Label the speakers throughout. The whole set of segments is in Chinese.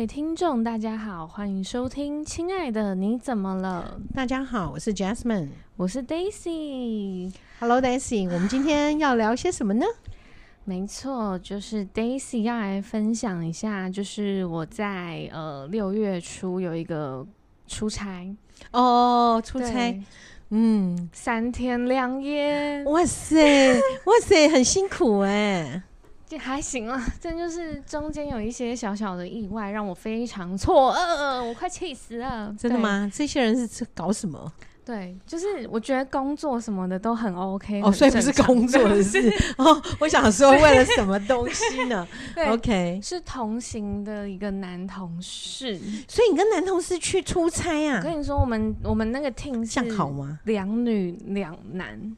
Speaker 1: 位听众，大家好，欢迎收听《亲爱的你怎么了》。
Speaker 2: 大家好，我是 Jasmine，
Speaker 1: 我是 Daisy。
Speaker 2: Hello，Daisy，我们今天要聊些什么呢？
Speaker 1: 没错，就是 Daisy 要来分享一下，就是我在呃六月初有一个出差
Speaker 2: 哦，出差，嗯，
Speaker 1: 三天两夜，
Speaker 2: 哇塞，哇塞，很辛苦哎。
Speaker 1: 这还行啊，这就是中间有一些小小的意外，让我非常错愕，我快气死了。
Speaker 2: 真的吗？这些人是搞什么？
Speaker 1: 对，就是我觉得工作什么的都很 OK
Speaker 2: 哦，所以不是工作的事 哦。我想说，为了什么东西呢？OK，
Speaker 1: 是同行的一个男同事，
Speaker 2: 所以你跟男同事去出差啊？
Speaker 1: 我跟你说，我们我们那个 team 像
Speaker 2: 好吗？
Speaker 1: 两女两男。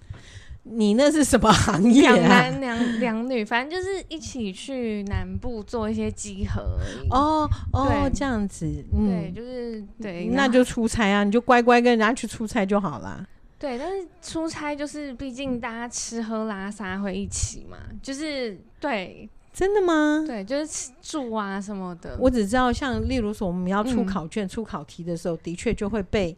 Speaker 2: 你那是什么行业啊？
Speaker 1: 两男两两女，反正就是一起去南部做一些集合。
Speaker 2: 哦哦，这样子，嗯，
Speaker 1: 对，就是对，
Speaker 2: 那就出差啊，你就乖乖跟人家去出差就好啦。
Speaker 1: 对，但是出差就是毕竟大家吃喝拉撒会一起嘛，就是对，
Speaker 2: 真的吗？
Speaker 1: 对，就是住啊什么的。
Speaker 2: 我只知道，像例如说我们要出考卷、嗯、出考题的时候，的确就会被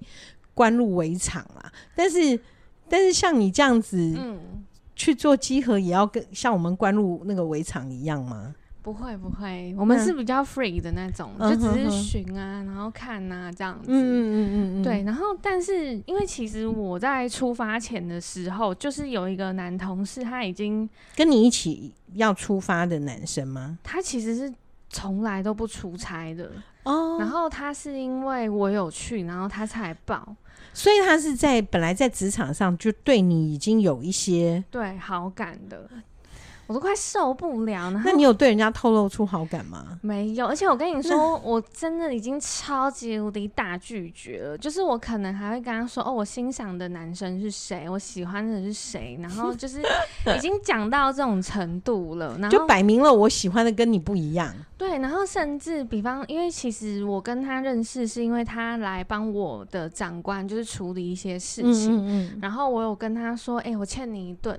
Speaker 2: 关入围场啦，但是。但是像你这样子，嗯，去做稽核也要跟像我们关入那个围场一样吗？
Speaker 1: 不会不会，我们是比较 free 的那种，嗯、就只是巡啊，然后看啊这样子。嗯嗯嗯嗯对，然后但是因为其实我在出发前的时候，就是有一个男同事，他已经
Speaker 2: 跟你一起要出发的男生吗？
Speaker 1: 他其实是从来都不出差的哦。然后他是因为我有去，然后他才报。
Speaker 2: 所以他是在本来在职场上就对你已经有一些
Speaker 1: 对好感的。我都快受不了了。
Speaker 2: 那你有对人家透露出好感吗？
Speaker 1: 没有，而且我跟你说，我真的已经超级无敌大拒绝了。就是我可能还会跟他说：“哦，我欣赏的男生是谁，我喜欢的是谁。”然后 就是已经讲到这种程度了，然后
Speaker 2: 就摆明了我喜欢的跟你不一样。
Speaker 1: 对，然后甚至比方，因为其实我跟他认识是因为他来帮我的长官就是处理一些事情，嗯嗯嗯，然后我有跟他说：“哎、欸，我欠你一顿。”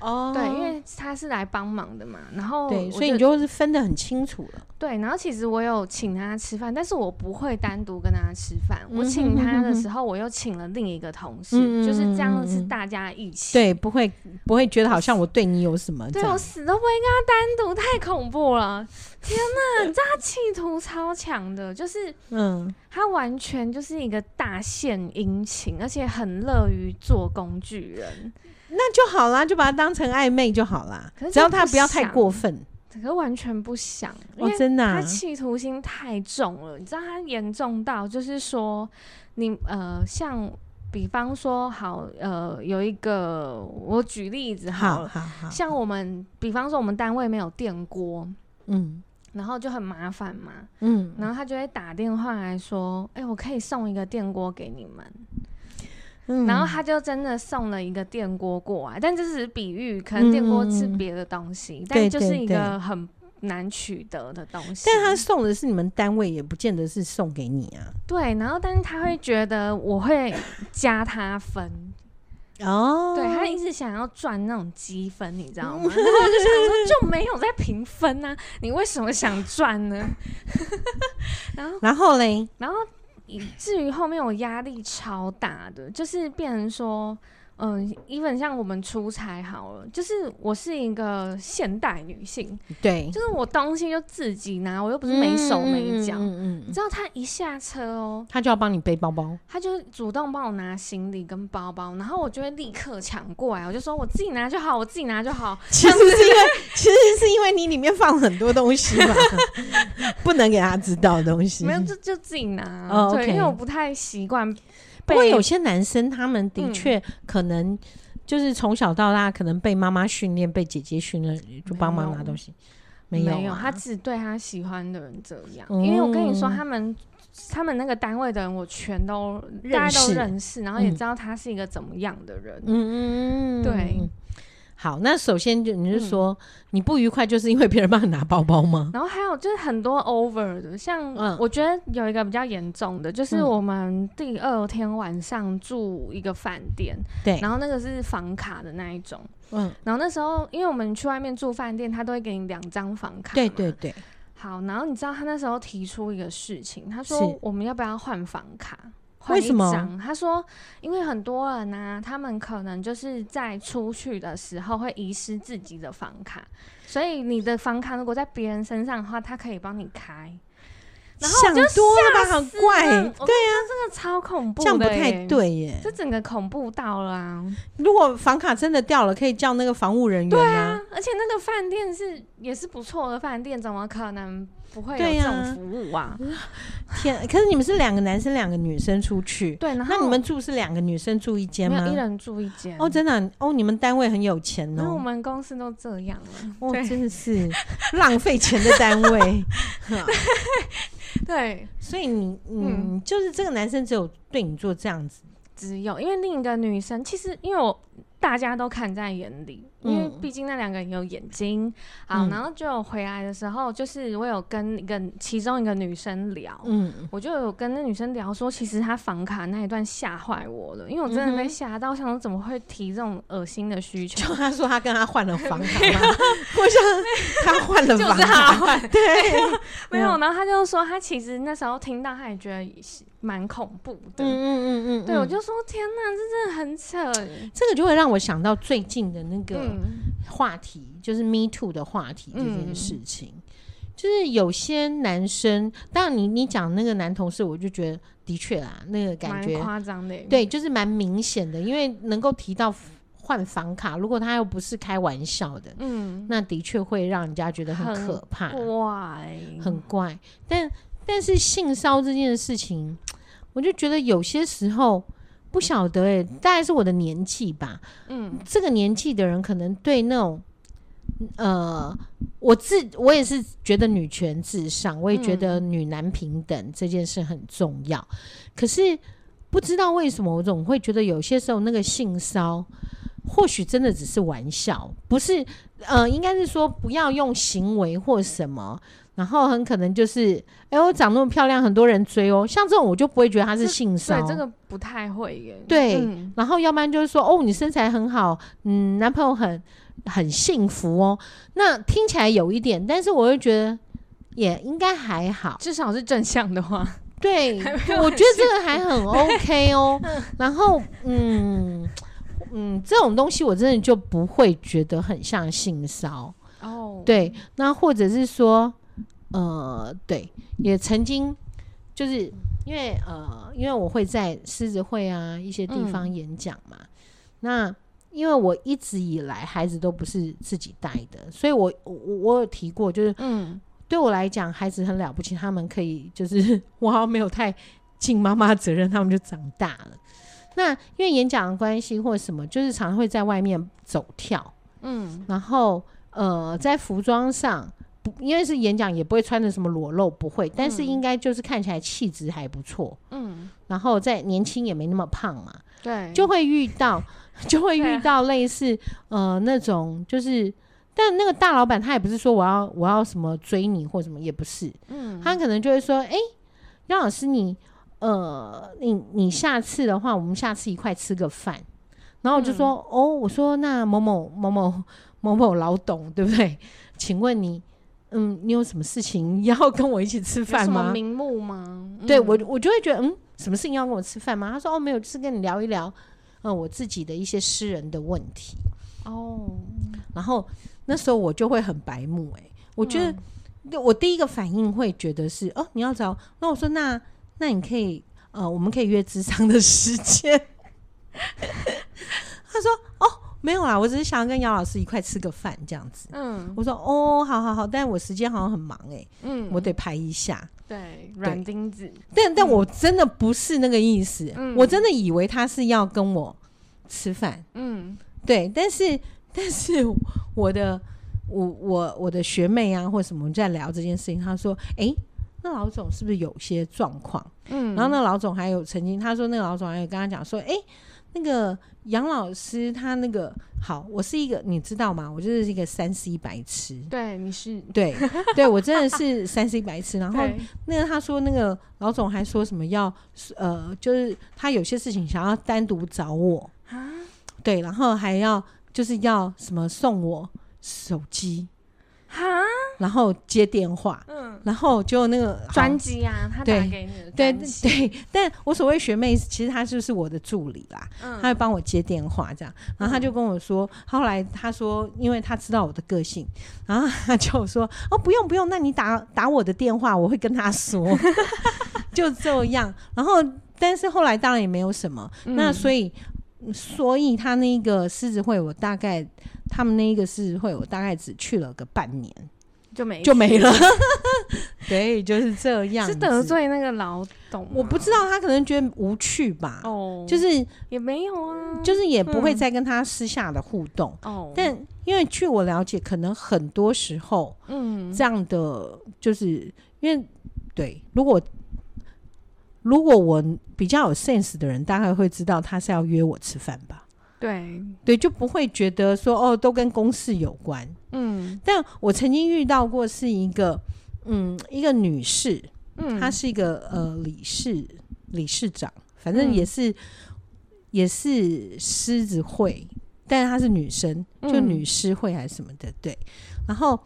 Speaker 1: 哦，对，因为他是来帮忙的嘛，然后
Speaker 2: 对，所以你就是分得很清楚了。
Speaker 1: 对，然后其实我有请他吃饭，但是我不会单独跟他吃饭。嗯、我请他的时候，我又请了另一个同事，嗯、就是这样是大家一起。
Speaker 2: 对，不会不会觉得好像我对你有什么？
Speaker 1: 对，我死都不会跟他单独，太恐怖了！天哪，你知道他企图超强的，就是嗯，他完全就是一个大献殷勤，而且很乐于做工具人。
Speaker 2: 那就好啦，就把它当成暧昧就好啦。只要他不要太过分，
Speaker 1: 可是完全不想。
Speaker 2: 哦，真的，
Speaker 1: 他企图心太重了。你知道他严重到，就是说，你呃，像比方说，好呃，有一个我举例子好了，好，好，好，像我们比方说，我们单位没有电锅，嗯，然后就很麻烦嘛，嗯，然后他就会打电话来说，哎，我可以送一个电锅给你们。然后他就真的送了一个电锅过来，但这是比喻，可能电锅是别的东西，嗯、但就是一个很难取得的东西。
Speaker 2: 但他送的是你们单位，也不见得是送给你啊。
Speaker 1: 对，然后但是他会觉得我会加他分哦，对，他一直想要赚那种积分，你知道吗？然后我就想说，就没有在评分啊，你为什么想赚呢？
Speaker 2: 然后，然后嘞，
Speaker 1: 然后。以至于后面我压力超大的，就是变成说。嗯，even 像我们出差好了，就是我是一个现代女性，
Speaker 2: 对，
Speaker 1: 就是我东西就自己拿，我又不是没手没脚，嗯嗯，嗯，你知道他一下车哦，
Speaker 2: 他就要帮你背包包，
Speaker 1: 他就主动帮我拿行李跟包包，然后我就会立刻抢过来，我就说我自己拿就好，我自己拿就好。
Speaker 2: 其实是因为，其实是因为你里面放很多东西嘛，不能给他知道的东西，
Speaker 1: 没有就就自己拿，哦、对因为我不太习惯。
Speaker 2: 不过有些男生，他们的确可能就是从小到大，可能被妈妈训练，被姐姐训练，就帮忙拿东西。没有，没有，
Speaker 1: 他只对他喜欢的人这样。嗯、因为我跟你说，他们他们那个单位的人，我全都大家都认识，然后也知道他是一个怎么样的人。嗯嗯嗯，对。
Speaker 2: 好，那首先就你是说、嗯、你不愉快，就是因为别人帮你拿包包吗？
Speaker 1: 然后还有就是很多 over 的，像我觉得有一个比较严重的，就是我们第二天晚上住一个饭店，对、嗯，然后那个是房卡的那一种，嗯，然后那时候因为我们去外面住饭店，他都会给你两张房卡，
Speaker 2: 对对对。
Speaker 1: 好，然后你知道他那时候提出一个事情，他说我们要不要换房卡？
Speaker 2: 为什么？
Speaker 1: 他说，因为很多人呢、啊，他们可能就是在出去的时候会遗失自己的房卡，所以你的房卡如果在别人身上的话，他可以帮你开。然后我就
Speaker 2: 想多了吧，很怪，对呀、啊，
Speaker 1: 这个超恐怖，
Speaker 2: 这样不太对耶，
Speaker 1: 这整个恐怖到了啊！
Speaker 2: 如果房卡真的掉了，可以叫那个防务人员啊。对啊，
Speaker 1: 而且那个饭店是也是不错的饭店，怎么可能？不会有这种服务啊！
Speaker 2: 天，可是你们是两个男生两个女生出去，
Speaker 1: 对，
Speaker 2: 那你们住是两个女生住一间吗？
Speaker 1: 一人住一间
Speaker 2: 哦，真的、啊、哦，你们单位很有钱哦。
Speaker 1: 那我们公司都这样了，
Speaker 2: 哦，真的是浪费钱的单位。
Speaker 1: 对，
Speaker 2: 所以你嗯，嗯，就是这个男生只有对你做这样子，
Speaker 1: 只有因为另一个女生，其实因为我。大家都看在眼里，因为毕竟那两个人有眼睛。嗯、好，然后就回来的时候，就是我有跟一个其中一个女生聊，嗯，我就有跟那女生聊说，其实她房卡那一段吓坏我了，因为我真的被吓到，我想说怎么会提这种恶心的需求？
Speaker 2: 就他说他跟他换了房卡吗？我想他换了房卡，对，
Speaker 1: 没有。然后他就说他其实那时候听到，他也觉得。蛮恐怖的，嗯嗯嗯嗯，对，我就说天哪，这真的很扯。
Speaker 2: 这个就会让我想到最近的那个话题，嗯、就是 Me Too 的话题这件事情。嗯、就是有些男生，当然你你讲那个男同事，我就觉得的确啦，那个感觉
Speaker 1: 夸张的，
Speaker 2: 对，就是蛮明显的，因为能够提到换房卡，如果他又不是开玩笑的，嗯，那的确会让人家觉得很可怕，
Speaker 1: 很怪，
Speaker 2: 很怪，但。但是性骚这件事情，我就觉得有些时候不晓得哎、欸，大概是我的年纪吧。嗯，这个年纪的人可能对那种，呃，我自我也是觉得女权至上，我也觉得女男平等这件事很重要。可是不知道为什么，我总会觉得有些时候那个性骚，或许真的只是玩笑，不是呃，应该是说不要用行为或什么。然后很可能就是，哎、欸，我长那么漂亮，很多人追哦。像这种我就不会觉得他是性骚。
Speaker 1: 对，这个不太会耶。
Speaker 2: 对，嗯、然后要不然就是说，哦，你身材很好，嗯，男朋友很很幸福哦。那听起来有一点，但是我会觉得也应该还好，
Speaker 1: 至少是正向的话。
Speaker 2: 对，我觉得这个还很 OK 哦。然后，嗯嗯，这种东西我真的就不会觉得很像性骚。哦，对，那或者是说。呃，对，也曾经就是因为呃，因为我会在狮子会啊一些地方演讲嘛。嗯、那因为我一直以来孩子都不是自己带的，所以我我我有提过，就是嗯，对我来讲孩子很了不起，他们可以就是 我好像没有太尽妈妈责任，他们就长大了。那因为演讲的关系或什么，就是常常会在外面走跳，嗯，然后呃，在服装上。不，因为是演讲，也不会穿的什么裸露，不会。但是应该就是看起来气质还不错，嗯。然后在年轻也没那么胖嘛，对。就会遇到，就会遇到类似呃那种，就是，但那个大老板他也不是说我要我要什么追你或什么，也不是，嗯。他可能就会说，哎，杨老师你呃你你下次的话，我们下次一块吃个饭。然后我就说，嗯、哦，我说那某某某某某某老董对不对？请问你。嗯，你有什么事情要跟我一起吃饭吗？什
Speaker 1: 么名目吗？嗯、
Speaker 2: 对我，我就会觉得，嗯，什么事情要跟我吃饭吗？他说，哦，没有，就是跟你聊一聊，嗯，我自己的一些私人的问题。哦，然后那时候我就会很白目、欸，哎，我觉得、嗯、我第一个反应会觉得是，哦，你要找，那我说，那那你可以，呃，我们可以约智商的时间。他说，哦。没有啦，我只是想要跟姚老师一块吃个饭这样子。嗯，我说哦，好好好，但是我时间好像很忙哎、欸，嗯，我得排一下。
Speaker 1: 对，软钉子。
Speaker 2: 但但我真的不是那个意思，嗯、我真的以为他是要跟我吃饭。嗯，对，但是但是我的我我我的学妹啊或什么在聊这件事情，她说，哎、欸，那老总是不是有些状况？嗯，然后那老总还有曾经他说那个老总还有跟他讲说，哎、欸。那个杨老师，他那个好，我是一个，你知道吗？我就是一个三 C 白痴。
Speaker 1: 对，你是
Speaker 2: 对对，我真的是三 C 白痴。然后那个他说，那个老总还说什么要呃，就是他有些事情想要单独找我啊，对，然后还要就是要什么送我手机。
Speaker 1: 哈，
Speaker 2: 然后接电话，嗯，然后就那个
Speaker 1: 专机啊，他打给你的，
Speaker 2: 对对对。但我所谓学妹，其实她就是我的助理啦，嗯，她会帮我接电话这样。然后她就跟我说，后来她说，因为她知道我的个性，然后她就说，哦，不用不用，那你打打我的电话，我会跟她说，就这样。然后，但是后来当然也没有什么，那所以。所以他那个狮子会，我大概他们那一个狮子会，我大概只去了个半年，
Speaker 1: 就没
Speaker 2: 就没了。对，就是这样。
Speaker 1: 是得罪那个老董？
Speaker 2: 我不知道，他可能觉得无趣吧。哦，就是
Speaker 1: 也没有啊，
Speaker 2: 就是也不会再跟他私下的互动。哦、嗯，但因为据我了解，可能很多时候，嗯，这样的就是因为对，如果。如果我比较有 sense 的人，大概会知道他是要约我吃饭吧？
Speaker 1: 对
Speaker 2: 对，就不会觉得说哦，都跟公事有关。嗯，但我曾经遇到过是一个嗯一个女士，嗯，她是一个呃理事理事长，反正也是、嗯、也是狮子会，但是她是女生，就女狮会还是什么的，对，然后。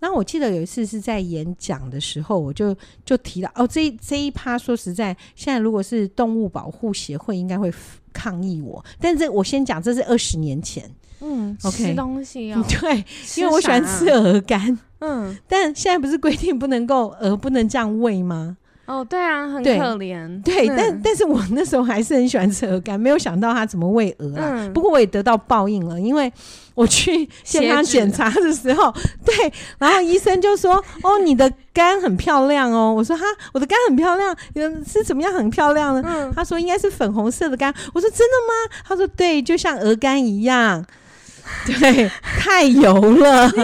Speaker 2: 那我记得有一次是在演讲的时候，我就就提到哦，这一这一趴说实在，现在如果是动物保护协会，应该会抗议我。但是我先讲，这是二十年前，
Speaker 1: 嗯，OK，吃东西哦，
Speaker 2: 对，因为我喜欢吃鹅肝，嗯，但现在不是规定不能够鹅不能这样喂吗？
Speaker 1: 哦，对啊，很可怜。
Speaker 2: 对，嗯、但但是我那时候还是很喜欢吃鹅肝，没有想到他怎么喂鹅啊。嗯、不过我也得到报应了，因为我去 现场检查的时候，对，然后医生就说：“哦，你的肝很漂亮哦。”我说：“哈，我的肝很漂亮，是怎么样很漂亮呢？”嗯、他说：“应该是粉红色的肝。”我说：“真的吗？”他说：“对，就像鹅肝一样，对，太油了。”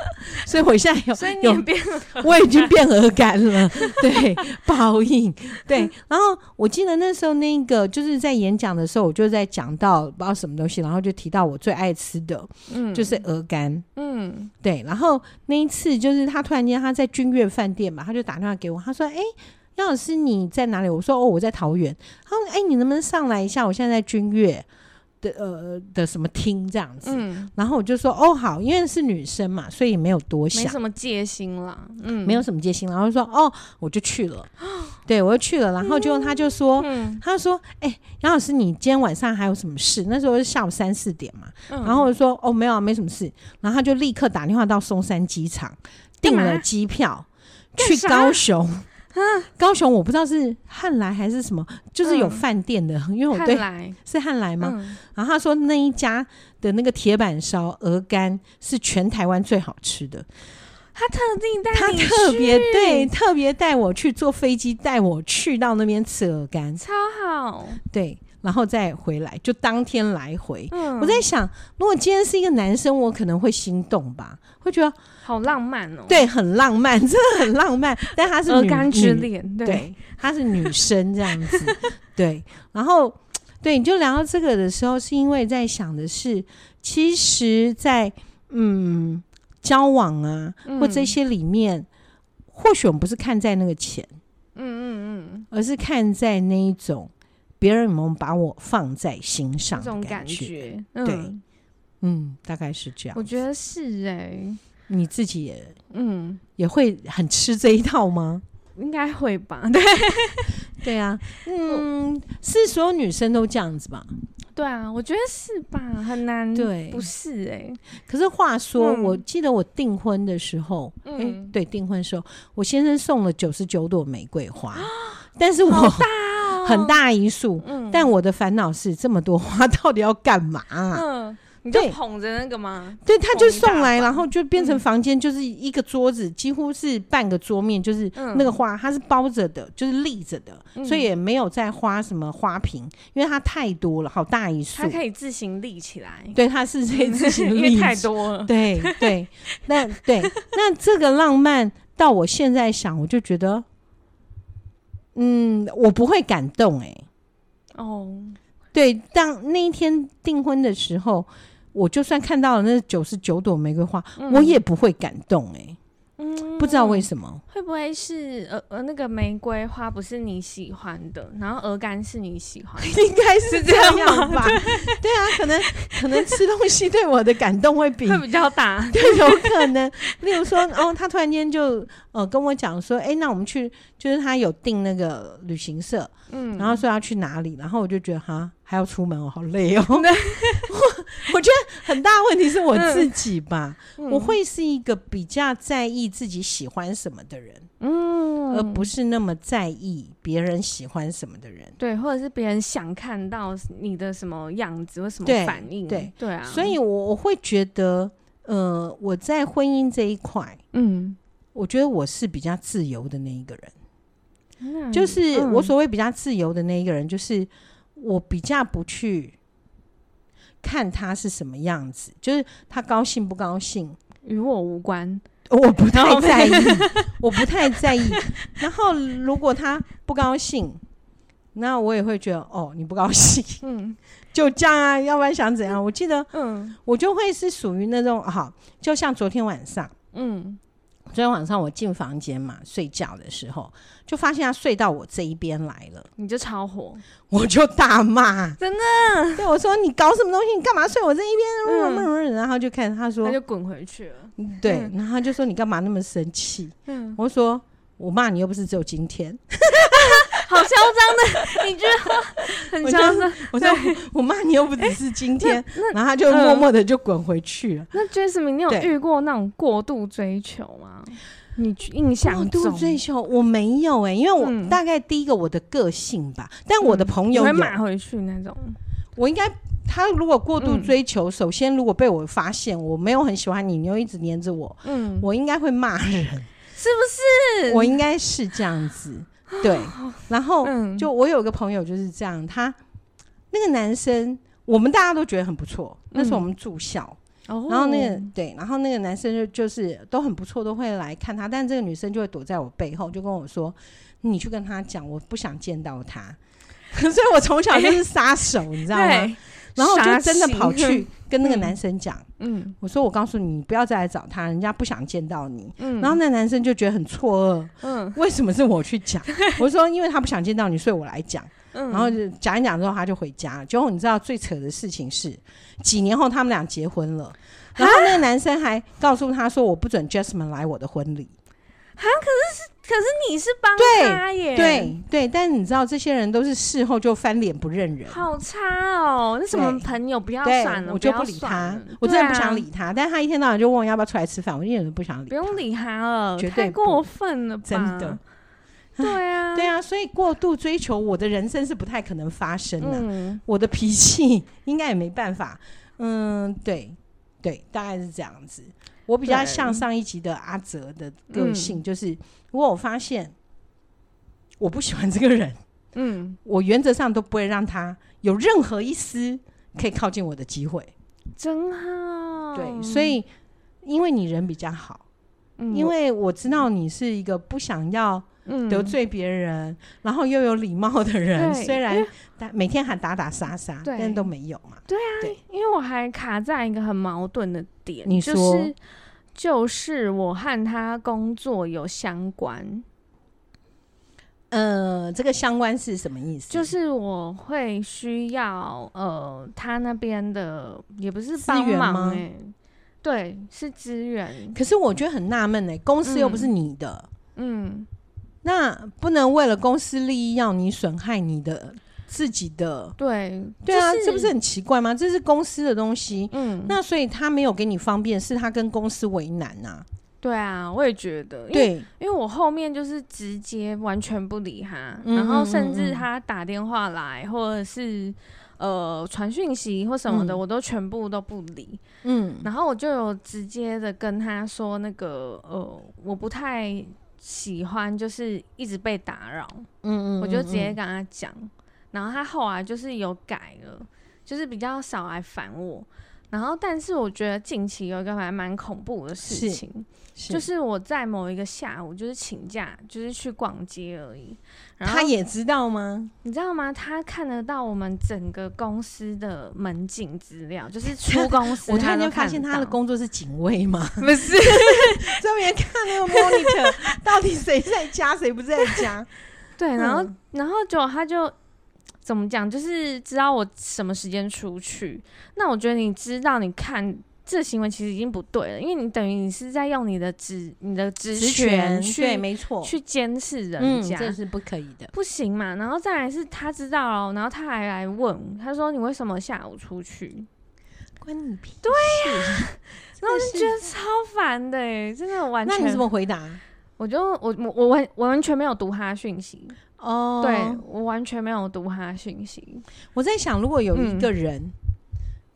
Speaker 2: 所以我现在有，
Speaker 1: 所以你变了，
Speaker 2: 我已经变鹅肝了。对，报应。对，然后我记得那时候那个就是在演讲的时候，我就在讲到不知道什么东西，然后就提到我最爱吃的，嗯，就是鹅肝。嗯，对。然后那一次就是他突然间他在君悦饭店嘛，他就打电话给我，他说：“哎、欸，杨老师你在哪里？”我说：“哦，我在桃园。”他说：“哎、欸，你能不能上来一下？我现在在君悦。”的呃的什么厅这样子，嗯，然后我就说哦好，因为是女生嘛，所以也没有多想，
Speaker 1: 没什么戒心啦，嗯，
Speaker 2: 没有什么戒心，然后就说哦，我就去了，对我就去了，然后就他就说，嗯，他说哎，杨老师你今天晚上还有什么事？那时候是下午三四点嘛，然后我就说哦没有啊，没什么事，然后他就立刻打电话到松山机场订了机票去高雄。啊，高雄我不知道是汉来还是什么，就是有饭店的，嗯、因为我对汉 是汉来吗？嗯、然后他说那一家的那个铁板烧鹅肝是全台湾最好吃的，
Speaker 1: 他特地带
Speaker 2: 他特别对特别带我去坐飞机带我去到那边吃鹅肝，
Speaker 1: 超好，
Speaker 2: 对。然后再回来，就当天来回。嗯，我在想，如果今天是一个男生，我可能会心动吧，会觉得
Speaker 1: 好浪漫哦。
Speaker 2: 对，很浪漫，真的很浪漫。但他是
Speaker 1: 鹅肝之恋，对，
Speaker 2: 他是女生这样子。对，然后对，你就聊到这个的时候，是因为在想的是，其实在，在嗯交往啊，或这些里面，嗯、或许我们不是看在那个钱，嗯嗯嗯，而是看在那一种。别人有没有把我放在心上？这种感觉，对，嗯，大概是这样。
Speaker 1: 我觉得是哎，
Speaker 2: 你自己也，嗯，也会很吃这一套吗？
Speaker 1: 应该会吧。对，
Speaker 2: 对啊，嗯，是所有女生都这样子吧？
Speaker 1: 对啊，我觉得是吧？很难，对，不是哎。
Speaker 2: 可是话说，我记得我订婚的时候，嗯，对，订婚的时候，我先生送了九十九朵玫瑰花，但是我。很大一束，嗯，但我的烦恼是这么多花到底要干嘛？
Speaker 1: 嗯，你就捧着那个吗？
Speaker 2: 对，他就送来，然后就变成房间就是一个桌子，几乎是半个桌面，就是那个花，它是包着的，就是立着的，所以也没有再花什么花瓶，因为它太多了，好大一束，
Speaker 1: 它可以自行立起来。
Speaker 2: 对，它是可以自行 立，
Speaker 1: 因为太多了。
Speaker 2: 对对，那对，那这个浪漫到我现在想，我就觉得。嗯，我不会感动哎、欸。哦，对，当那一天订婚的时候，我就算看到了那九十九朵玫瑰花，嗯、我也不会感动哎、欸。嗯，不不知道为什么，
Speaker 1: 会不会是呃呃那个玫瑰花不是你喜欢的，然后鹅肝是你喜欢的，
Speaker 2: 应该是这样吧？对，对啊，可能可能吃东西对我的感动会比
Speaker 1: 会比较大，
Speaker 2: 对，有可能。例如说，哦，他突然间就呃跟我讲说，哎，那我们去，就是他有订那个旅行社，嗯，然后说要去哪里，然后我就觉得哈。还要出门，我好累哦。我 我觉得很大问题是我自己吧，嗯、我会是一个比较在意自己喜欢什么的人，嗯，而不是那么在意别人喜欢什么的人。
Speaker 1: 对，或者是别人想看到你的什么样子或什么反
Speaker 2: 应。
Speaker 1: 对对，啊，
Speaker 2: 所以我我会觉得，呃，我在婚姻这一块，嗯，我觉得我是比较自由的那一个人，嗯、就是我所谓比较自由的那一个人，就是。我比较不去看他是什么样子，就是他高兴不高兴
Speaker 1: 与我无关，
Speaker 2: 我不太在意，我不太在意。然后如果他不高兴，那我也会觉得哦，你不高兴，嗯，就这样啊，要不然想怎样？我记得，嗯，我就会是属于那种好，就像昨天晚上，嗯。昨天晚上我进房间嘛，睡觉的时候就发现他睡到我这一边来了，
Speaker 1: 你就超火，
Speaker 2: 我就大骂，
Speaker 1: 真的，
Speaker 2: 对我说，你搞什么东西？你干嘛睡我这一边？嗯、然后就看他说，
Speaker 1: 他就滚回去了。
Speaker 2: 对，嗯、然后他就说你干嘛那么生气？嗯，我说我骂你又不是只有今天。
Speaker 1: 好嚣张的你觉得，很嚣张。
Speaker 2: 我说我骂你又不只是今天，然后他就默默的就滚回去了。
Speaker 1: 那 Jasmine，你有遇过那种过度追求吗？你印象中过度
Speaker 2: 追求我没有哎，因为我大概第一个我的个性吧，但我的朋友会
Speaker 1: 骂回去那种。
Speaker 2: 我应该他如果过度追求，首先如果被我发现我没有很喜欢你，你又一直黏着我，嗯，我应该会骂人，
Speaker 1: 是不是？
Speaker 2: 我应该是这样子。对，然后就我有个朋友就是这样，他那个男生，我们大家都觉得很不错。那时候我们住校，然后那个对，然后那个男生就就是都很不错，都会来看他，但这个女生就会躲在我背后，就跟我说：“你去跟他讲，我不想见到他。”所以，我从小就是杀手，你知道吗？然后我就真的跑去跟那个男生讲，嗯，我说我告诉你，你不要再来找他，人家不想见到你。嗯，然后那男生就觉得很错愕，嗯，为什么是我去讲？我说因为他不想见到你，所以我来讲。嗯，然后就讲一讲之后，他就回家了。结果你知道最扯的事情是，几年后他们俩结婚了，然后那个男生还告诉他说，我不准 Jasmine 来我的婚礼。
Speaker 1: 啊，可是是。可是你是帮他耶，
Speaker 2: 对对，但是你知道这些人都是事后就翻脸不认人，
Speaker 1: 好差哦！那什么朋友不要算了，
Speaker 2: 我就不理他，我真的不想理他。但是他一天到晚就问我要不要出来吃饭，我一点都不想理。
Speaker 1: 不用理他了，绝对过分了吧？
Speaker 2: 真的，
Speaker 1: 对啊，
Speaker 2: 对啊，所以过度追求我的人生是不太可能发生的。我的脾气 应该也没办法。嗯，对对，大概是这样子。我比较像上一集的阿泽的个性，就是如果我发现我不喜欢这个人，嗯，我原则上都不会让他有任何一丝可以靠近我的机会。
Speaker 1: 真好，
Speaker 2: 对，所以因为你人比较好，因为我知道你是一个不想要得罪别人，然后又有礼貌的人，虽然每天还打打杀杀，但都没有嘛。
Speaker 1: 对啊，因为我还卡在一个很矛盾的点，你说。就是我和他工作有相关，
Speaker 2: 呃，这个相关是什么意思？
Speaker 1: 就是我会需要呃，他那边的也不是帮忙哎，对，是资源。
Speaker 2: 可是我觉得很纳闷哎，公司又不是你的，嗯，嗯，那不能为了公司利益要你损害你的。自己的
Speaker 1: 对
Speaker 2: 对啊，这不是很奇怪吗？这是公司的东西，嗯，那所以他没有给你方便，是他跟公司为难呐。
Speaker 1: 对啊，我也觉得，对，因为我后面就是直接完全不理他，然后甚至他打电话来或者是呃传讯息或什么的，我都全部都不理，嗯，然后我就有直接的跟他说那个呃，我不太喜欢就是一直被打扰，嗯嗯，我就直接跟他讲。然后他后来就是有改了，就是比较少来烦我。然后，但是我觉得近期有一个还蛮恐怖的事情，就是我在某一个下午就是请假，就是去逛街而已。然后
Speaker 2: 他也知道吗？
Speaker 1: 你知道吗？他看得到我们整个公司的门禁资料，就是出公司。
Speaker 2: 我突然间发现他的工作是警卫吗？
Speaker 1: 不是，
Speaker 2: 专门看那个 monitor，到底谁在家，谁不在家？
Speaker 1: 对，然后，嗯、然后就他就。怎么讲？就是知道我什么时间出去。那我觉得你知道，你看这行为其实已经不对了，因为你等于你是在用你的职、你的职权去，
Speaker 2: 对，没错，
Speaker 1: 去监视人家，
Speaker 2: 嗯，这是不可以的，
Speaker 1: 不行嘛。然后再来是他知道了，然后他还来问，他说：“你为什么下午出去？”
Speaker 2: 关你屁事！
Speaker 1: 对呀，然后我就觉得超烦的哎，真的完全。
Speaker 2: 那你怎么回答？
Speaker 1: 我就我我我完我完全没有读他讯息。哦，对，我完全没有读他讯息。
Speaker 2: 我在想，如果有一个人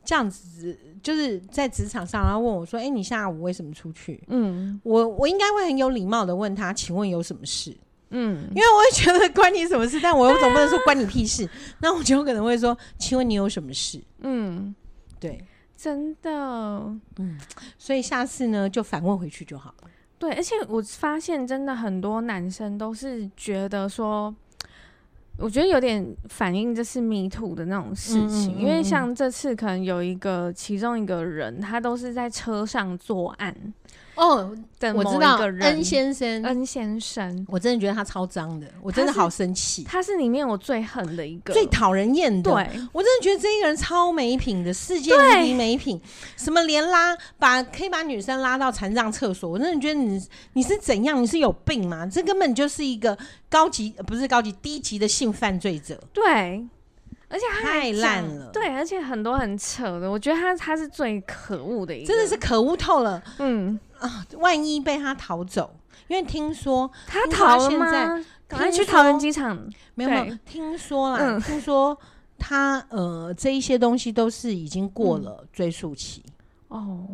Speaker 2: 这样子，嗯、就是在职场上，然后问我说：“哎、欸，你下午为什么出去？”嗯，我我应该会很有礼貌的问他：“请问有什么事？”嗯，因为我会觉得关你什么事，但我又总不能说关你屁事。啊、那我就可能会说：“请问你有什么事？”嗯，对，
Speaker 1: 真的，
Speaker 2: 嗯，所以下次呢，就反问回去就好了。
Speaker 1: 对，而且我发现真的很多男生都是觉得说，我觉得有点反映这是 me too 的那种事情，嗯嗯嗯嗯，因为像这次可能有一个其中一个人，他都是在车上作案。哦，对，我知道
Speaker 2: 恩先生，
Speaker 1: 恩先生，
Speaker 2: 我真的觉得他超脏的，我真的好生气。
Speaker 1: 他是里面我最恨的一个，
Speaker 2: 最讨人厌的。对，我真的觉得这一个人超没品的，世界无敌没品。什么连拉把可以把女生拉到残障厕所，我真的觉得你你是怎样？你是有病吗？这根本就是一个高级，不是高级，低级的性犯罪者。
Speaker 1: 对。而且
Speaker 2: 太烂了，
Speaker 1: 对，而且很多很扯的，我觉得他他是最可恶的一个，
Speaker 2: 真的是可恶透了。嗯啊，万一被他逃走，因为听说
Speaker 1: 他逃了吗？赶快去桃园机场。
Speaker 2: 没有没有，听说啦，嗯、听说他呃这一些东西都是已经过了追诉期、嗯、哦，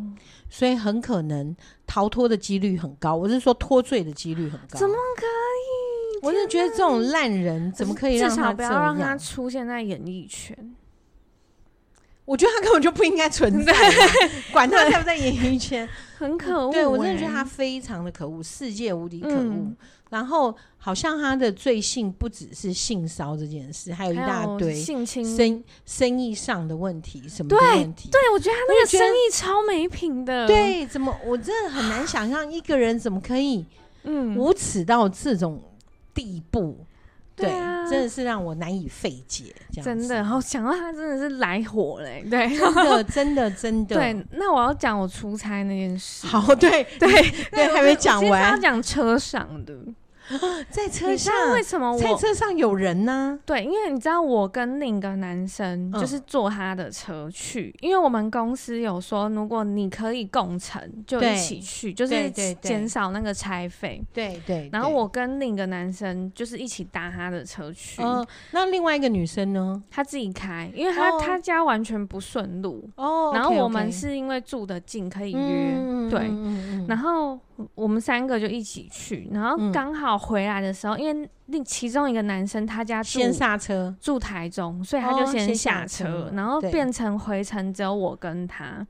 Speaker 2: 所以很可能逃脱的几率很高。我是说脱罪的几率很高，
Speaker 1: 怎么可以？
Speaker 2: 我是觉得这种烂人怎么可以让他
Speaker 1: 至少不要让他出现在演艺圈？
Speaker 2: 我觉得他根本就不应该存在，管他在不在演艺圈，
Speaker 1: 很可恶。
Speaker 2: 对，我真的觉得他非常的可恶，世界无敌可恶。然后好像他的罪性不只是性骚这件事，还有一大堆性侵、生生意上的问题，什么问题？
Speaker 1: 对，我觉得他那个生意超没品的。
Speaker 2: 对，怎么我真的很难想象一个人怎么可以嗯无耻到这种。地步，对，真的是让我难以费解。这样
Speaker 1: 真的，然后想到他真的是来火嘞，对，
Speaker 2: 真的，真的，真的。
Speaker 1: 对，那我要讲我出差那件事。
Speaker 2: 好，对，对，对，还没讲完，
Speaker 1: 要讲车上的。
Speaker 2: 在车上，为什么我在车上有人呢？
Speaker 1: 对，因为你知道，我跟另一个男生就是坐他的车去，因为我们公司有说，如果你可以共乘，就一起去，就是减少那个差费。对对。然后我跟另一个男生就是一起搭他的车去。
Speaker 2: 那另外一个女生呢？
Speaker 1: 她自己开，因为她她家完全不顺路。哦。然后我们是因为住的近，可以约。对。然后。我们三个就一起去，然后刚好回来的时候，嗯、因为另其中一个男生他家住
Speaker 2: 先下车
Speaker 1: 住台中，所以他就先下车，哦、下车然后变成回程只有我跟他。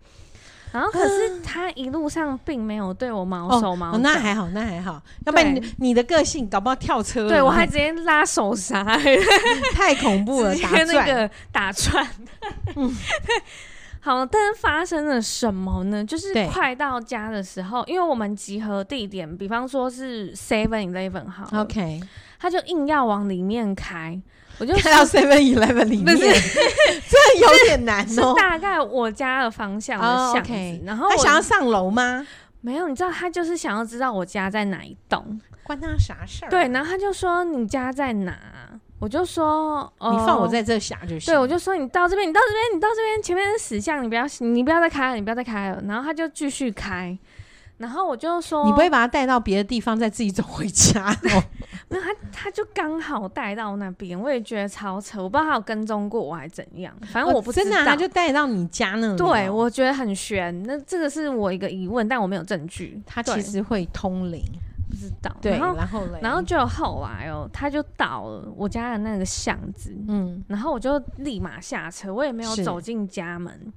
Speaker 1: 然后可是他一路上并没有对我毛手毛脚、哦哦，那
Speaker 2: 还好，那还好。要不然你，你的个性搞不好跳车，
Speaker 1: 对我还直接拉手刹，
Speaker 2: 太恐怖了，
Speaker 1: 打那个打转。嗯 好，但是发生了什么呢？就是快到家的时候，因为我们集合地点，比方说是 Seven Eleven 好，OK，他就硬要往里面开，我就
Speaker 2: 开到 Seven Eleven 里面，不是 这有点难哦。
Speaker 1: 大概我家的方向的巷子，oh, okay. 然后
Speaker 2: 他想要上楼吗？
Speaker 1: 没有，你知道他就是想要知道我家在哪一栋，
Speaker 2: 关他啥事儿？
Speaker 1: 对，然后他就说你家在哪？我就说，哦、
Speaker 2: 你放我在这想就行。
Speaker 1: 对，我就说你到这边，你到这边，你到这边，前面是死巷，你不要，你不要再开了，你不要再开了。然后他就继续开，然后我就说，
Speaker 2: 你不会把他带到别的地方，再自己走回家哦？
Speaker 1: 没有，他他就刚好带到那边，我也觉得超扯，我不知道他有跟踪过我还怎样，反正我不知道，
Speaker 2: 真的、啊，他就带到你家那里。
Speaker 1: 对，我觉得很悬，那这个是我一个疑问，但我没有证据。
Speaker 2: 他其实会通灵。
Speaker 1: 不知道，
Speaker 2: 对，然后
Speaker 1: 然后就后来哦，他就到了我家的那个巷子，嗯，然后我就立马下车，我也没有走进家门，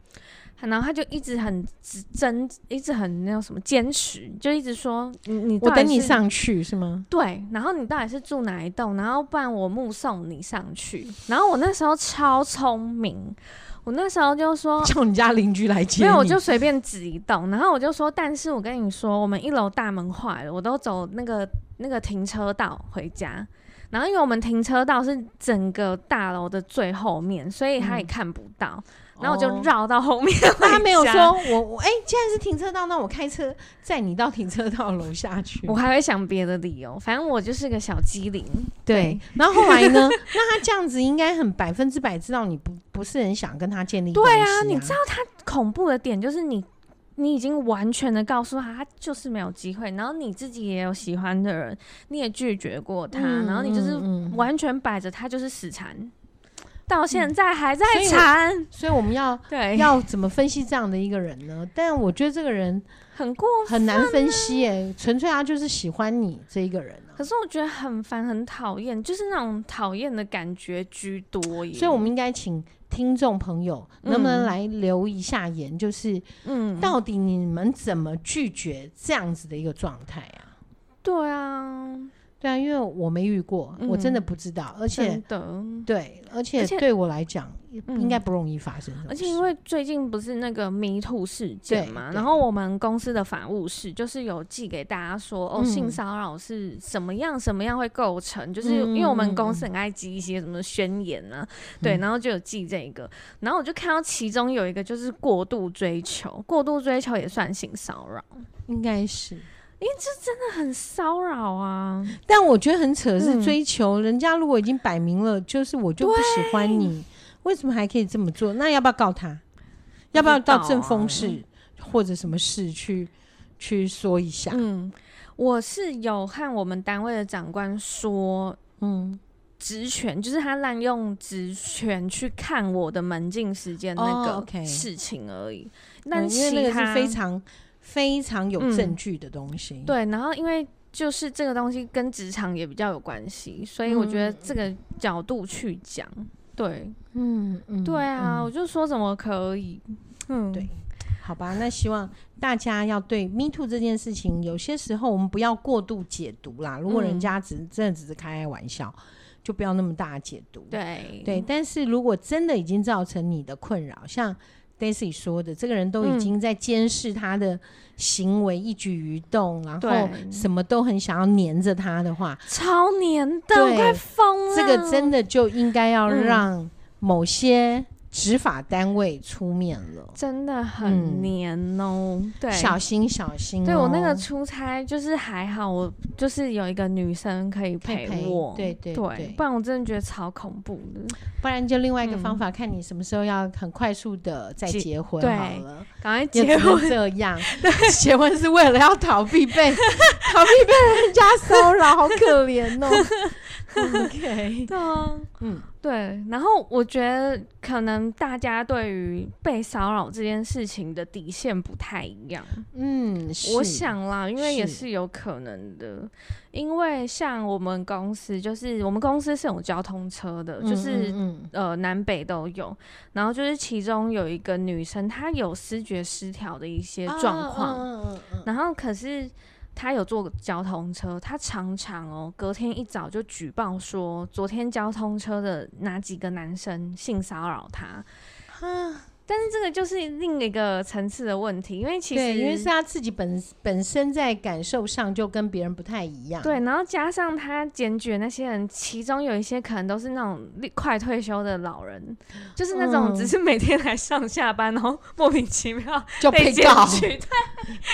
Speaker 1: 然后他就一直很真，一直很那种什么坚持，就一直说你你
Speaker 2: 我等你上去是吗？
Speaker 1: 对，然后你到底是住哪一栋？然后不然我目送你上去。然后我那时候超聪明，我那时候就说
Speaker 2: 叫你家邻居来接，
Speaker 1: 没有我就随便指一栋，然后我就说，但是我跟你说，我们一楼大门坏了，我都走那个那个停车道回家。然后因为我们停车道是整个大楼的最后面，所以他也看不到。嗯然后我就绕到后面，
Speaker 2: 他没有说 我我哎，既然是停车道，那我开车载你到停车道楼下去。
Speaker 1: 我还会想别的理由，反正我就是个小机灵。
Speaker 2: 对，然后后来呢？那他这样子应该很百分之百知道你不不是很想跟他建立。对啊，
Speaker 1: 你知道他恐怖的点就是你你已经完全的告诉他，他就是没有机会。然后你自己也有喜欢的人，你也拒绝过他，嗯、然后你就是完全摆着他就是死缠。到现在还在缠、嗯，
Speaker 2: 所以我们要对要怎么分析这样的一个人呢？但我觉得这个人
Speaker 1: 很过分，
Speaker 2: 很难分析哎、欸，纯粹他就是喜欢你这一个人、啊。
Speaker 1: 可是我觉得很烦，很讨厌，就是那种讨厌的感觉居多耶。
Speaker 2: 所以我们应该请听众朋友能不能来留一下言，就是嗯，到底你们怎么拒绝这样子的一个状态啊？
Speaker 1: 对啊。
Speaker 2: 对啊，因为我没遇过，嗯、我真的不知道，而且对，而且对我来讲，应该不容易发生。
Speaker 1: 而且因为最近不是那个迷途事件嘛，然后我们公司的法务室就是有寄给大家说，哦，性骚扰是什么样，什么样会构成，就是因为我们公司很爱寄一些什么宣言啊，对，然后就有寄这个，然后我就看到其中有一个就是过度追求，过度追求也算性骚扰，
Speaker 2: 应该是。
Speaker 1: 因为这真的很骚扰啊！
Speaker 2: 但我觉得很扯是追求、嗯、人家，如果已经摆明了，就是我就不喜欢你，为什么还可以这么做？那要不要告他？要不要到正风室或者什么事去去说一下？
Speaker 1: 嗯，我是有和我们单位的长官说，嗯，职权就是他滥用职权去看我的门禁时间那个事情而已。那、哦 okay 嗯、因为那个是非常。
Speaker 2: 非常有证据的东西、嗯，
Speaker 1: 对，然后因为就是这个东西跟职场也比较有关系，所以我觉得这个角度去讲，对，嗯，嗯对啊，嗯、我就说怎么可以，嗯，
Speaker 2: 对，好吧，那希望大家要对 Me Too 这件事情，有些时候我们不要过度解读啦。如果人家只是真的只是开开玩笑，嗯、就不要那么大解读，
Speaker 1: 对。
Speaker 2: 对。但是如果真的已经造成你的困扰，像。Daisy 说的，这个人都已经在监视他的行为一举一动，嗯、然后什么都很想要黏着他的话，
Speaker 1: 超黏的，我快疯了。
Speaker 2: 这个真的就应该要让某些。执法单位出面了，
Speaker 1: 真的很黏哦。嗯、对，
Speaker 2: 小心小心、哦。
Speaker 1: 对我那个出差就是还好，我就是有一个女生可以陪我。
Speaker 2: 对对对，对，
Speaker 1: 不然我真的觉得超恐怖的。
Speaker 2: 不然就另外一个方法，嗯、看你什么时候要很快速的再结婚好了。
Speaker 1: 赶快结婚
Speaker 2: 这样，结婚是为了要逃避被 逃避被人家骚扰，好可怜哦。OK，
Speaker 1: 对啊，嗯。对，然后我觉得可能大家对于被骚扰这件事情的底线不太一样。嗯，我想啦，因为也是。有可能的，因为像我们公司，就是我们公司是有交通车的，就是呃南北都有，然后就是其中有一个女生，她有视觉失调的一些状况，然后可是。他有坐交通车，他常常哦，隔天一早就举报说，昨天交通车的哪几个男生性骚扰他。但是这个就是另一个层次的问题，因为其实
Speaker 2: 因为是他自己本本身在感受上就跟别人不太一样，
Speaker 1: 对，然后加上他检举那些人，其中有一些可能都是那种快退休的老人，就是那种只是每天来上下班，然后莫名其妙
Speaker 2: 就被检举，
Speaker 1: 对。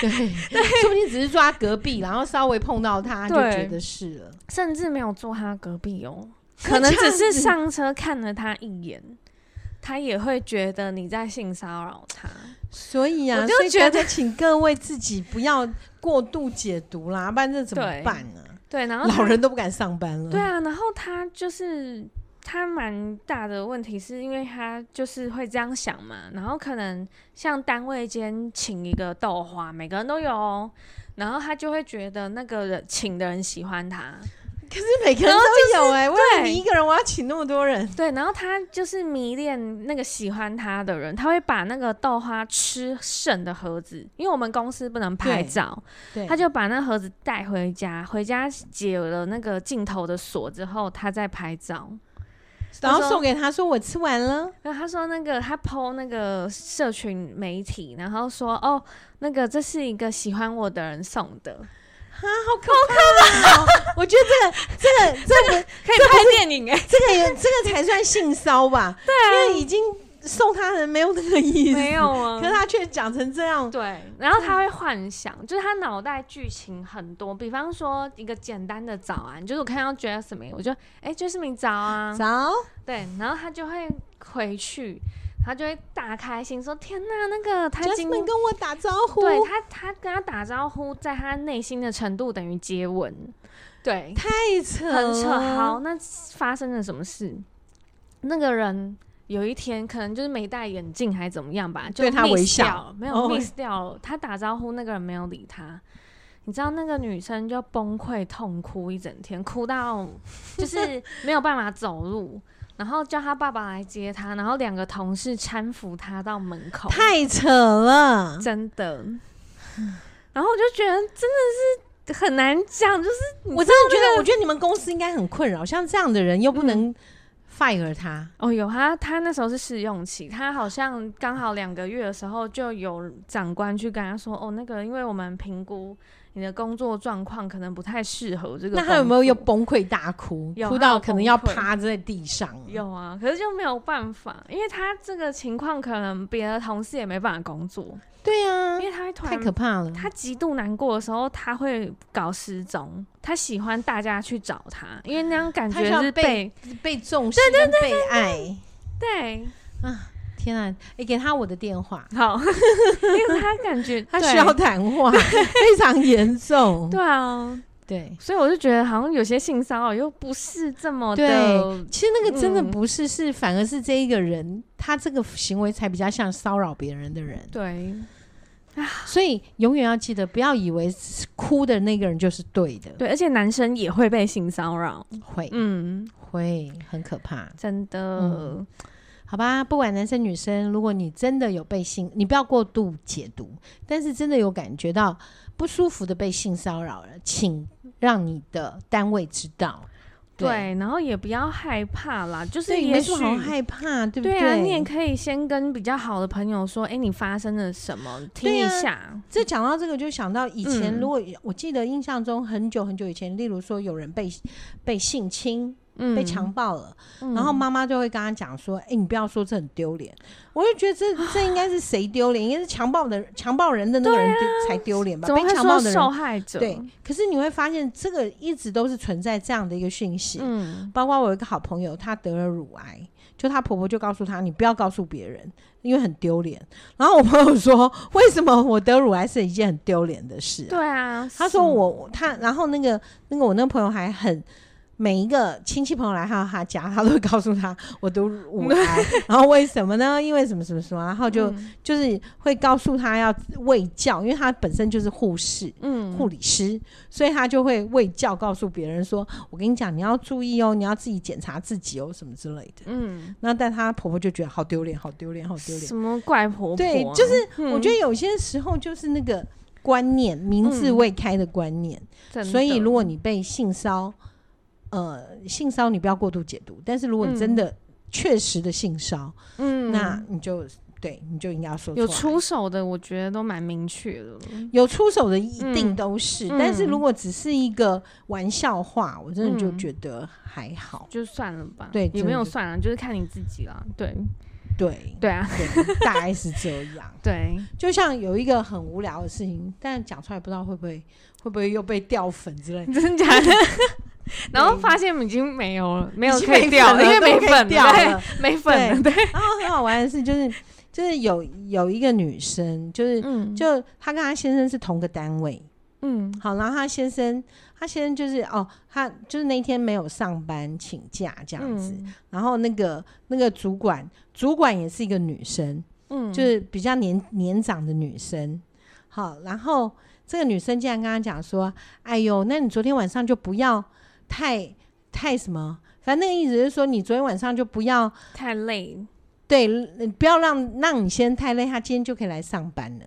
Speaker 2: 对对，说不定只是坐他隔壁，然后稍微碰到他就觉得是了，
Speaker 1: 甚至没有坐他隔壁哦，可能只是上车看了他一眼。他也会觉得你在性骚扰他，
Speaker 2: 所以啊，我就觉得请各位自己不要过度解读啦，不然这怎么办呢？
Speaker 1: 对，然后
Speaker 2: 老人都不敢上班了。
Speaker 1: 对啊，然后他就是他蛮大的问题，是因为他就是会这样想嘛，然后可能像单位间请一个豆花，每个人都有，哦然后他就会觉得那个人请的人喜欢他。
Speaker 2: 可是每个人都有哎、欸，为了你一个人，我要请那么多人？
Speaker 1: 对，然后他就是迷恋那个喜欢他的人，他会把那个豆花吃剩的盒子，因为我们公司不能拍照，他就把那盒子带回家，回家解了那个镜头的锁之后，他再拍照，
Speaker 2: 然后送给他说我吃完了。
Speaker 1: 然后他说那个他 po 那个社群媒体，然后说哦，那个这是一个喜欢我的人送的。
Speaker 2: 啊，好可怕！喔！我觉得这个、这个、这个
Speaker 1: 可以拍电影哎，
Speaker 2: 这个也这个才算性骚吧？
Speaker 1: 对啊，
Speaker 2: 因为已经送他人没有那个意思，
Speaker 1: 没有啊。
Speaker 2: 可是他却讲成这样，
Speaker 1: 对。然后他会幻想，就是他脑袋剧情很多，比方说一个简单的早安，就是我看到 Jasmine，我就哎，Jasmine 早啊，
Speaker 2: 早。
Speaker 1: 对，然后他就会回去。他就会大开心说：“天哪，那个他今天
Speaker 2: 跟我打招呼，
Speaker 1: 对他，他跟他打招呼，在他内心的程度等于接吻，对，
Speaker 2: 太扯，
Speaker 1: 很扯。好，那发生了什么事？那个人有一天可能就是没戴眼镜还是怎么样吧，就对他微笑，没有 miss 掉了。他打招呼，那个人没有理他。你知道那个女生就崩溃痛哭一整天，哭到就是没有办法走路。”然后叫他爸爸来接他，然后两个同事搀扶他到门口，
Speaker 2: 太扯了，
Speaker 1: 真的。然后我就觉得真的是很难讲，就是
Speaker 2: 我真的觉得，我觉得你们公司应该很困扰，像这样的人又不能 fire 他。
Speaker 1: 嗯、哦，有他，他那时候是试用期，他好像刚好两个月的时候就有长官去跟他说，哦，那个因为我们评估。你的工作状况可能不太适合这个。那
Speaker 2: 他有没有又崩溃大哭？哭到可能要趴在地上？
Speaker 1: 有啊，可是就没有办法，因为他这个情况可能别的同事也没办法工作。
Speaker 2: 对啊，
Speaker 1: 因为他会
Speaker 2: 太可怕了。
Speaker 1: 他极度难过的时候，他会搞失踪。他喜欢大家去找他，因为那样感觉是被
Speaker 2: 被重视、被爱。
Speaker 1: 对啊。
Speaker 2: 天啊！你、欸、给他我的电话，
Speaker 1: 好，因为他感觉
Speaker 2: 他需要谈话，非常严重。
Speaker 1: 对啊，
Speaker 2: 对，
Speaker 1: 所以我就觉得好像有些性骚扰又不是这么的。
Speaker 2: 对，其实那个真的不是，嗯、是反而是这一个人，他这个行为才比较像骚扰别人的人。
Speaker 1: 对，
Speaker 2: 所以永远要记得，不要以为哭的那个人就是对的。
Speaker 1: 对，而且男生也会被性骚扰，
Speaker 2: 会，嗯，会很可怕，
Speaker 1: 真的。嗯
Speaker 2: 好吧，不管男生女生，如果你真的有被性，你不要过度解读，但是真的有感觉到不舒服的被性骚扰了，请让你的单位知道。对，
Speaker 1: 对，然后也不要害怕啦，就是也
Speaker 2: 没什么好害怕，对不对？
Speaker 1: 对啊，你也可以先跟比较好的朋友说，哎、欸，你发生了什么，听一下。啊、
Speaker 2: 这讲到这个，就想到以前，如果我记得印象中很久很久以前，例如说有人被被性侵。被强暴了，嗯、然后妈妈就会跟他讲说：“哎、欸，你不要说这很丢脸。”我就觉得这这应该是谁丢脸？应该是强暴的强暴人的那个人才丢脸吧？被强暴的
Speaker 1: 受害者。
Speaker 2: 对，可是你会发现这个一直都是存在这样的一个讯息。嗯，包括我有一个好朋友，她得了乳癌，就她婆婆就告诉她：“你不要告诉别人，因为很丢脸。”然后我朋友说：“为什么我得乳癌是一件很丢脸的事、啊？”
Speaker 1: 对啊，
Speaker 2: 他说我他，然后那个那个我那个朋友还很。每一个亲戚朋友来到他家，他都会告诉他我读五癌，然后为什么呢？因为什么什么什么，然后就、嗯、就是会告诉他要卫教，因为他本身就是护士，嗯，护理师，所以他就会卫教，告诉别人说：“我跟你讲，你要注意哦，你要自己检查自己哦，什么之类的。”嗯，那但他婆婆就觉得好丢脸，好丢脸，好丢脸，
Speaker 1: 什么怪婆婆、啊？
Speaker 2: 对，就是我觉得有些时候就是那个观念，民智未开的观念，嗯、所以如果你被性骚呃，性骚你不要过度解读，但是如果你真的确实的性骚，嗯，那你就对，你就应该要说出。
Speaker 1: 有出手的，我觉得都蛮明确的。
Speaker 2: 有出手的一定都是，嗯、但是如果只是一个玩笑话，我真的就觉得还好，
Speaker 1: 就算了吧。
Speaker 2: 对，
Speaker 1: 也没有算了，就是看你自己了。对，
Speaker 2: 对，
Speaker 1: 对啊
Speaker 2: 对，大概是这样。
Speaker 1: 对，
Speaker 2: 就像有一个很无聊的事情，但讲出来不知道会不会会不会又被掉粉之类的，
Speaker 1: 真的假的？然后发现已经没有了，没有可以掉了，因为没粉掉了，没粉了。对，然后
Speaker 2: 很好玩的是，就是就是有有一个女生，就是就她跟她先生是同个单位，嗯，好，然后她先生，她先生就是哦，她就是那天没有上班请假这样子，然后那个那个主管，主管也是一个女生，嗯，就是比较年年长的女生，好，然后这个女生竟然跟她讲说，哎呦，那你昨天晚上就不要。太太什么？反正那个意思是说，你昨天晚上就不要
Speaker 1: 太累，
Speaker 2: 对，不要让让你先太累，他今天就可以来上班了。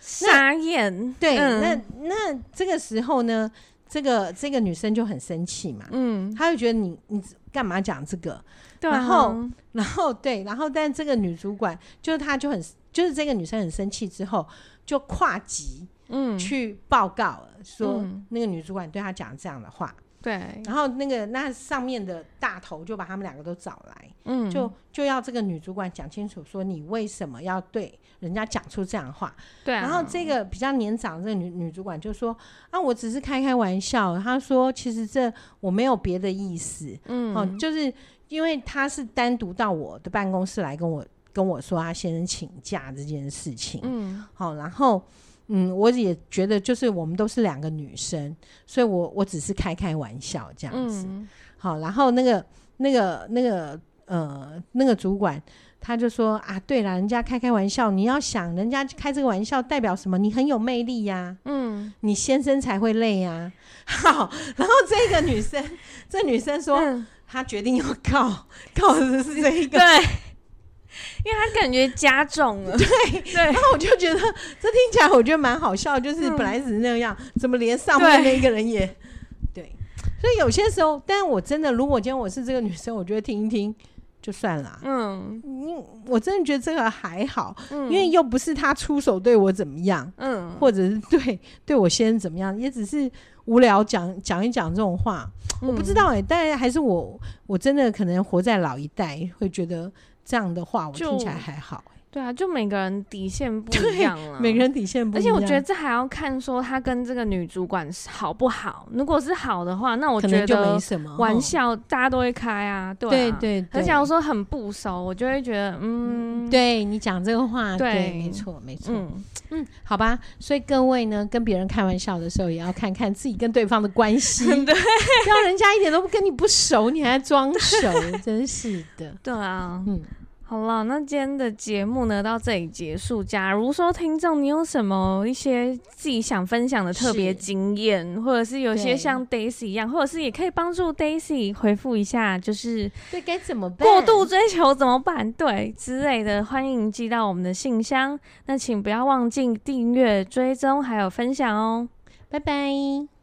Speaker 1: 傻眼，
Speaker 2: 对，嗯、那那这个时候呢，这个这个女生就很生气嘛，嗯，她就觉得你你干嘛讲这个？对啊、然后然后对，然后但这个女主管就是她就很就是这个女生很生气之后就跨级，嗯，去报告了，说那个女主管对她讲这样的话。
Speaker 1: 对，
Speaker 2: 然后那个那上面的大头就把他们两个都找来，嗯，就就要这个女主管讲清楚，说你为什么要对人家讲出这样的话？对啊。然后这个比较年长的这个女女主管就说：“啊，我只是开开玩笑。”她说：“其实这我没有别的意思，嗯，哦，就是因为她是单独到我的办公室来跟我跟我说她先生请假这件事情，嗯，好，然后。”嗯，我也觉得就是我们都是两个女生，所以我我只是开开玩笑这样子。嗯、好，然后那个那个那个呃那个主管他就说啊，对了，人家开开玩笑，你要想人家开这个玩笑代表什么？你很有魅力呀、啊，嗯，你先生才会累呀、啊。好，然后这个女生，这女生说、嗯、她决定要告，告的是这一个。对。
Speaker 1: 因为他感觉加重了，
Speaker 2: 对 对，然后我就觉得这听起来我觉得蛮好笑，就是本来只是那样，嗯、怎么连上面那个人也对，对，所以有些时候，但是我真的如果今天我是这个女生，我觉得听一听就算了，嗯，你我真的觉得这个还好，嗯、因为又不是他出手对我怎么样，嗯，或者是对对我先生怎么样，也只是无聊讲讲一讲这种话，嗯、我不知道哎、欸，但还是我我真的可能活在老一代，会觉得。这样的话，我听起来还好。
Speaker 1: 对啊，就每个人底线不一样了。
Speaker 2: 每个人底线不一样。而且
Speaker 1: 我觉得这还要看说他跟这个女主管好不好。如果是好的话，那我觉得就没什么玩笑，大家都会开啊。对对对。而且我说很不熟，我就会觉得，嗯，
Speaker 2: 对你讲这个话，对，没错，没错。嗯，好吧。所以各位呢，跟别人开玩笑的时候，也要看看自己跟对方的关系。对，不要人家一点都不跟你不熟，你还装熟，真是的。
Speaker 1: 对啊，嗯。好了，那今天的节目呢，到这里结束。假如说听众你有什么一些自己想分享的特别经验，或者是有些像 Daisy 一样，或者是也可以帮助 Daisy 回复一下，就是
Speaker 2: 对该怎么办？
Speaker 1: 过度追求怎么办？对之类的，欢迎寄到我们的信箱。那请不要忘记订阅、追踪还有分享哦。拜拜。